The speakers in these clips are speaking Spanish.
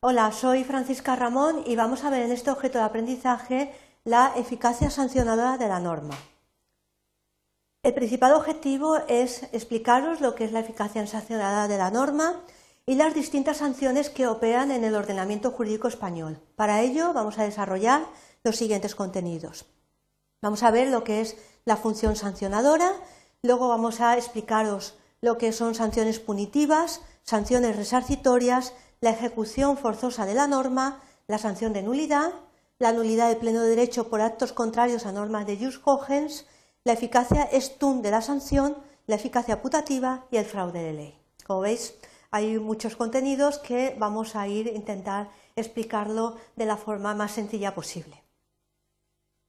Hola, soy Francisca Ramón y vamos a ver en este objeto de aprendizaje la eficacia sancionadora de la norma. El principal objetivo es explicaros lo que es la eficacia sancionadora de la norma y las distintas sanciones que operan en el ordenamiento jurídico español. Para ello vamos a desarrollar los siguientes contenidos. Vamos a ver lo que es la función sancionadora, luego vamos a explicaros lo que son sanciones punitivas, sanciones resarcitorias, la ejecución forzosa de la norma, la sanción de nulidad, la nulidad de pleno derecho por actos contrarios a normas de jus cogens, la eficacia estun de la sanción, la eficacia putativa y el fraude de ley. Como veis, hay muchos contenidos que vamos a ir a intentar explicarlo de la forma más sencilla posible.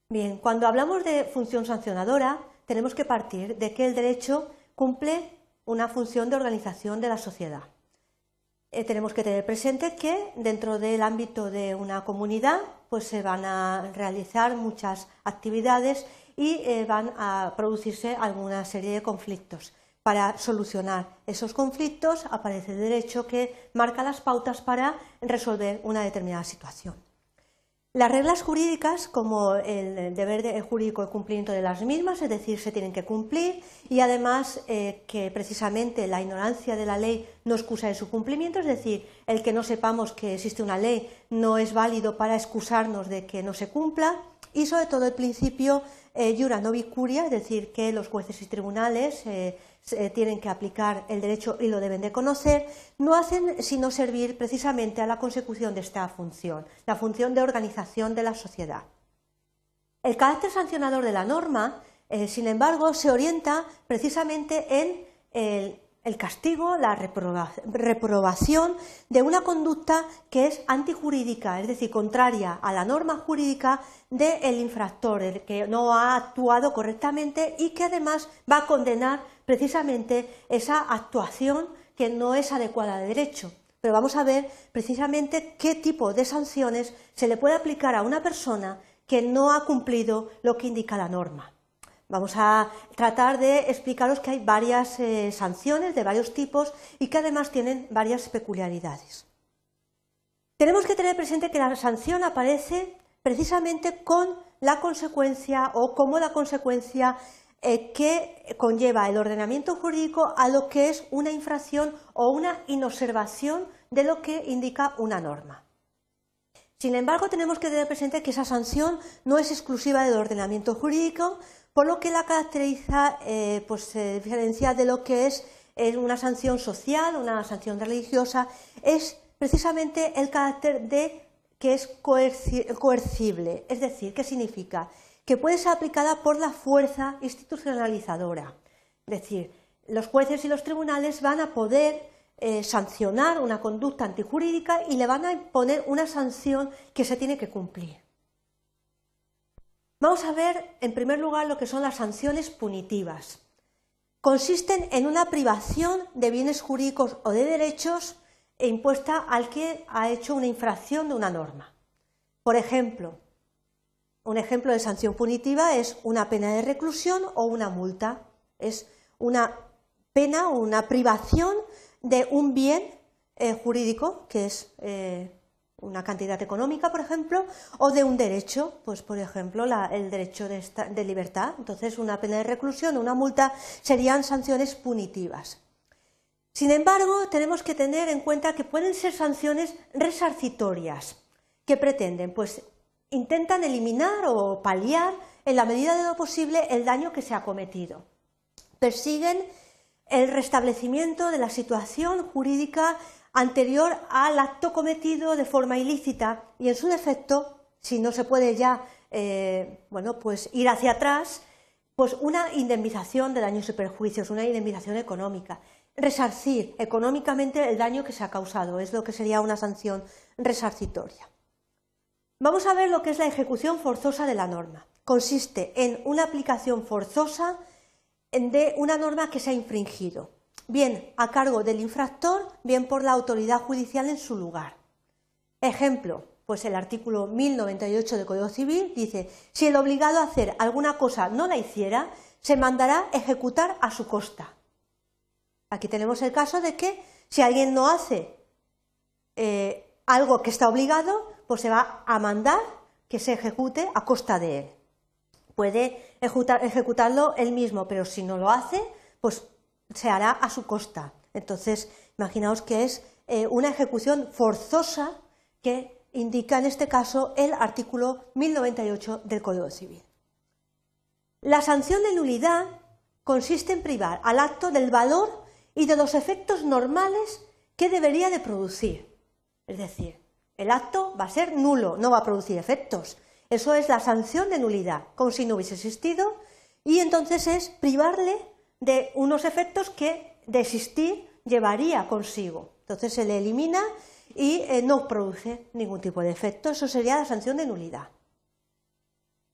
Bien, cuando hablamos de función sancionadora, tenemos que partir de que el derecho cumple una función de organización de la sociedad. Eh, tenemos que tener presente que dentro del ámbito de una comunidad pues se van a realizar muchas actividades y eh, van a producirse alguna serie de conflictos. Para solucionar esos conflictos aparece el derecho que marca las pautas para resolver una determinada situación. Las reglas jurídicas, como el deber jurídico de cumplimiento de las mismas, es decir, se tienen que cumplir y además eh, que precisamente la ignorancia de la ley no excusa de su cumplimiento, es decir, el que no sepamos que existe una ley no es válido para excusarnos de que no se cumpla y sobre todo el principio eh, jura no curia, es decir, que los jueces y tribunales eh, tienen que aplicar el derecho y lo deben de conocer, no hacen sino servir precisamente a la consecución de esta función, la función de organización de la sociedad. El carácter sancionador de la norma, eh, sin embargo, se orienta precisamente en el el castigo, la reprobación de una conducta que es antijurídica, es decir, contraria a la norma jurídica del infractor, el que no ha actuado correctamente y que además va a condenar precisamente esa actuación que no es adecuada de derecho. Pero vamos a ver precisamente qué tipo de sanciones se le puede aplicar a una persona que no ha cumplido lo que indica la norma. Vamos a tratar de explicaros que hay varias eh, sanciones de varios tipos y que además tienen varias peculiaridades. Tenemos que tener presente que la sanción aparece precisamente con la consecuencia o como la consecuencia eh, que conlleva el ordenamiento jurídico a lo que es una infracción o una inobservación de lo que indica una norma. Sin embargo, tenemos que tener presente que esa sanción no es exclusiva del ordenamiento jurídico, por lo que la caracteriza, eh, pues se diferencia de lo que es una sanción social, una sanción religiosa, es precisamente el carácter de que es coercible, es decir, ¿qué significa? Que puede ser aplicada por la fuerza institucionalizadora, es decir, los jueces y los tribunales van a poder eh, sancionar una conducta antijurídica y le van a imponer una sanción que se tiene que cumplir. Vamos a ver, en primer lugar, lo que son las sanciones punitivas. Consisten en una privación de bienes jurídicos o de derechos e impuesta al que ha hecho una infracción de una norma. Por ejemplo, un ejemplo de sanción punitiva es una pena de reclusión o una multa. Es una pena o una privación de un bien eh, jurídico, que es eh, una cantidad económica, por ejemplo, o de un derecho, pues por ejemplo el derecho de, libertad. Entonces, una pena de reclusión una multa serían sanciones punitivas. Sin embargo, tenemos que tener en cuenta que pueden ser sanciones resarcitorias. que pretenden? Pues intentan eliminar o paliar en la medida de lo posible el daño que se ha cometido. Persiguen el restablecimiento de la situación jurídica anterior al acto cometido de forma ilícita y en su defecto, si no se puede ya eh, bueno, pues ir hacia atrás, pues una indemnización de daños y perjuicios, una indemnización económica, resarcir económicamente el daño que se ha causado, es lo que sería una sanción resarcitoria. Vamos a ver lo que es la ejecución forzosa de la norma. Consiste en una aplicación forzosa de una norma que se ha infringido bien a cargo del infractor, bien por la autoridad judicial en su lugar. Ejemplo, pues el artículo 1098 del Código Civil dice, si el obligado a hacer alguna cosa no la hiciera, se mandará ejecutar a su costa. Aquí tenemos el caso de que si alguien no hace eh, algo que está obligado, pues se va a mandar que se ejecute a costa de él. Puede ejecutarlo él mismo, pero si no lo hace, pues se hará a su costa. Entonces, imaginaos que es eh, una ejecución forzosa que indica en este caso el artículo 1098 del Código Civil. La sanción de nulidad consiste en privar al acto del valor y de los efectos normales que debería de producir. Es decir, el acto va a ser nulo, no va a producir efectos. Eso es la sanción de nulidad, como si no hubiese existido, y entonces es privarle de unos efectos que de existir llevaría consigo. Entonces se le elimina y eh, no produce ningún tipo de efecto. Eso sería la sanción de nulidad.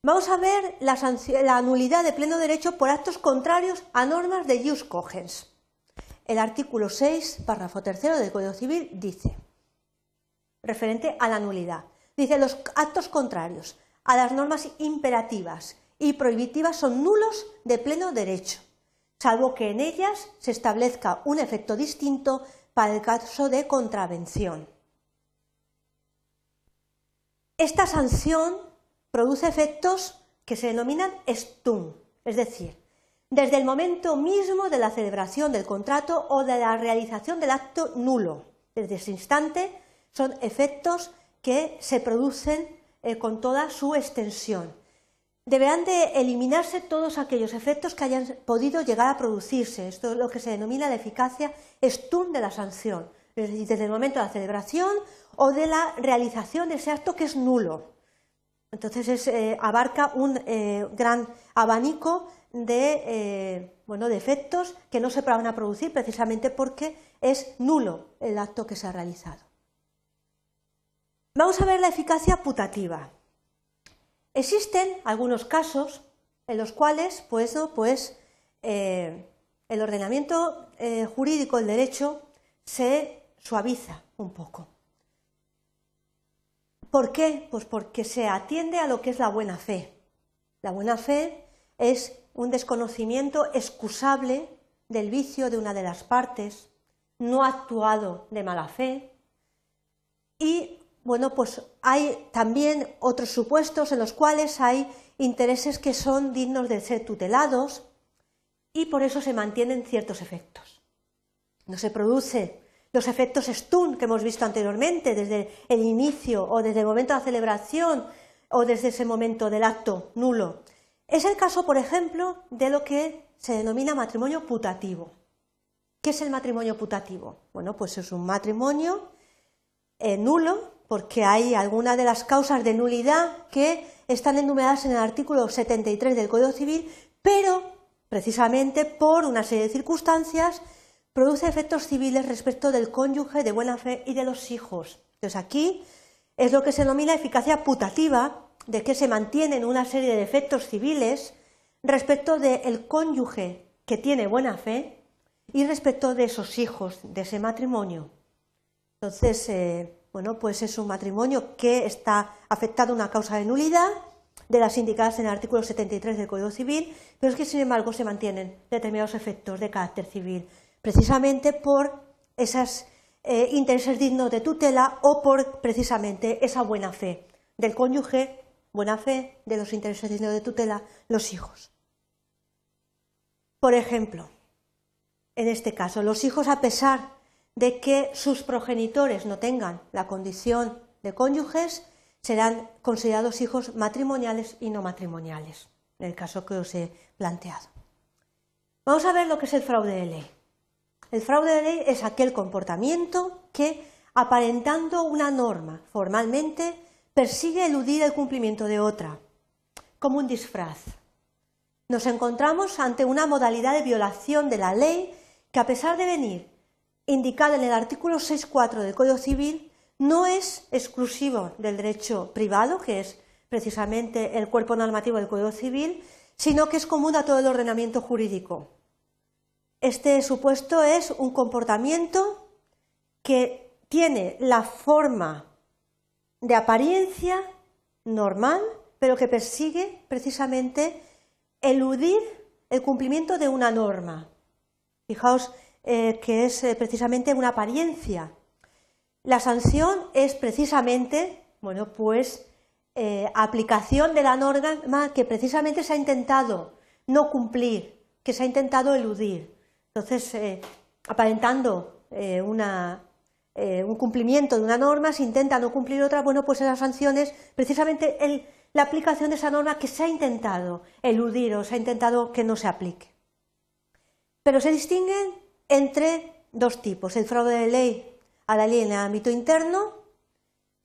Vamos a ver la, nulidad de pleno derecho por actos contrarios a normas de jus cogens. El artículo 6, párrafo tercero del Código Civil dice, referente a la nulidad, dice los actos contrarios a las normas imperativas y prohibitivas son nulos de pleno derecho, salvo que en ellas se establezca un efecto distinto para el caso de contravención. Esta sanción produce efectos que se denominan stun, es decir, desde el momento mismo de la celebración del contrato o de la realización del acto nulo. Desde ese instante son efectos que se producen eh, con toda su extensión. Deberán de eliminarse todos aquellos efectos que hayan podido llegar a producirse. Esto es lo que se denomina la eficacia stun de la sanción, desde el momento de la celebración o de la realización de ese acto que es nulo. Entonces eh, abarca un eh, gran abanico de, eh, de efectos que no se van a producir precisamente porque es nulo el acto que se ha realizado. Vamos a ver la eficacia putativa. Existen algunos casos en los cuales pues, pues el ordenamiento jurídico, el derecho, se suaviza un poco. ¿Por qué? Pues porque se atiende a lo que es la buena fe. La buena fe es un desconocimiento excusable del vicio de una de las partes, no actuado de mala fe. Y bueno, pues hay también otros supuestos en los cuales hay intereses que son dignos de ser tutelados y por eso se mantienen ciertos efectos. No se produce los efectos stun que hemos visto anteriormente, desde el inicio o desde el momento de la celebración o desde ese momento del acto nulo. Es el caso, por ejemplo, de lo que se denomina matrimonio putativo. ¿Qué es el matrimonio putativo? Bueno, pues es un matrimonio eh, nulo porque hay algunas de las causas de nulidad que están enumeradas en el artículo 73 del Código Civil, pero precisamente por una serie de circunstancias produce efectos civiles respecto del cónyuge de buena fe y de los hijos. Entonces aquí es lo que se denomina eficacia putativa, de que se mantienen una serie de efectos civiles respecto del cónyuge que tiene buena fe y respecto de esos hijos, de ese matrimonio. Entonces, eh, bueno, pues es un matrimonio que está afectado a una causa de nulidad de las indicadas en el artículo 73 del Código Civil, pero es que sin embargo se mantienen determinados efectos de carácter civil precisamente por esos eh, intereses dignos de tutela o por precisamente esa buena fe del cónyuge, buena fe de los intereses dignos de tutela, los hijos. Por ejemplo, en este caso, los hijos, a pesar de que sus progenitores no tengan la condición de cónyuges, serán considerados hijos matrimoniales y no matrimoniales, en el caso que os he planteado. Vamos a ver lo que es el fraude de ley. El fraude de ley es aquel comportamiento que, aparentando una norma formalmente, persigue eludir el cumplimiento de otra, como un disfraz. Nos encontramos ante una modalidad de violación de la ley que, a pesar de venir indicada en el artículo 6.4 del Código Civil, no es exclusivo del derecho privado, que es precisamente el cuerpo normativo del Código Civil, sino que es común a todo el ordenamiento jurídico. Este supuesto es un comportamiento que tiene la forma de apariencia normal, pero que persigue precisamente eludir el cumplimiento de una norma. Fijaos eh, que es eh, precisamente una apariencia. La sanción es precisamente, bueno, pues eh, aplicación de la norma que precisamente se ha intentado no cumplir, que se ha intentado eludir. Entonces, eh, aparentando eh, un cumplimiento de una norma, se intenta no cumplir otra, bueno, pues esas sanciones, precisamente la aplicación de esa norma que se ha intentado eludir o se ha intentado que no se aplique. Pero se distinguen entre dos tipos, el fraude de ley a la ley en el ámbito interno,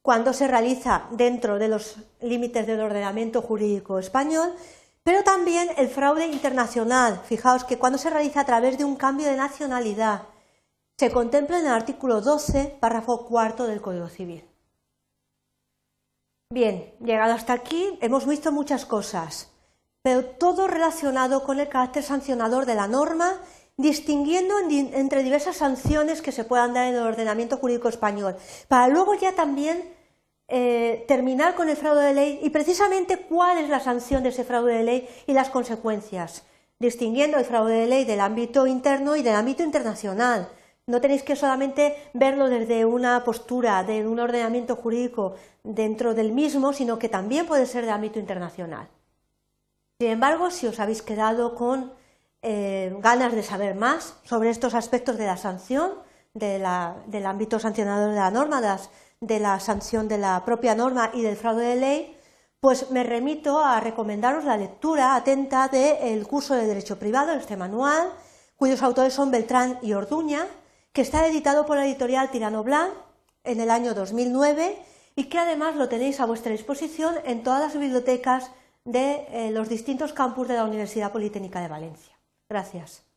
cuando se realiza dentro de los límites del ordenamiento jurídico español, pero también el fraude internacional. Fijaos que cuando se realiza a través de un cambio de nacionalidad, se contempla en el artículo 12, párrafo cuarto del Código Civil. Bien, llegado hasta aquí, hemos visto muchas cosas, pero todo relacionado con el carácter sancionador de la norma distinguiendo entre diversas sanciones que se puedan dar en el ordenamiento jurídico español, para luego ya también eh, terminar con el fraude de ley y precisamente cuál es la sanción de ese fraude de ley y las consecuencias, distinguiendo el fraude de ley del ámbito interno y del ámbito internacional. No tenéis que solamente verlo desde una postura de un ordenamiento jurídico dentro del mismo, sino que también puede ser de ámbito internacional. Sin embargo, si os habéis quedado con eh, ganas de saber más sobre estos aspectos de la sanción, del ámbito sancionador de la norma, de, la sanción de la propia norma y del fraude de ley, pues me remito a recomendaros la lectura atenta del curso de Derecho Privado, este manual, cuyos autores son Beltrán y Orduña, que está editado por la editorial Tirano Blanc en el año 2009 y que además lo tenéis a vuestra disposición en todas las bibliotecas de eh, los distintos campus de la Universidad Politécnica de Valencia. Gracias.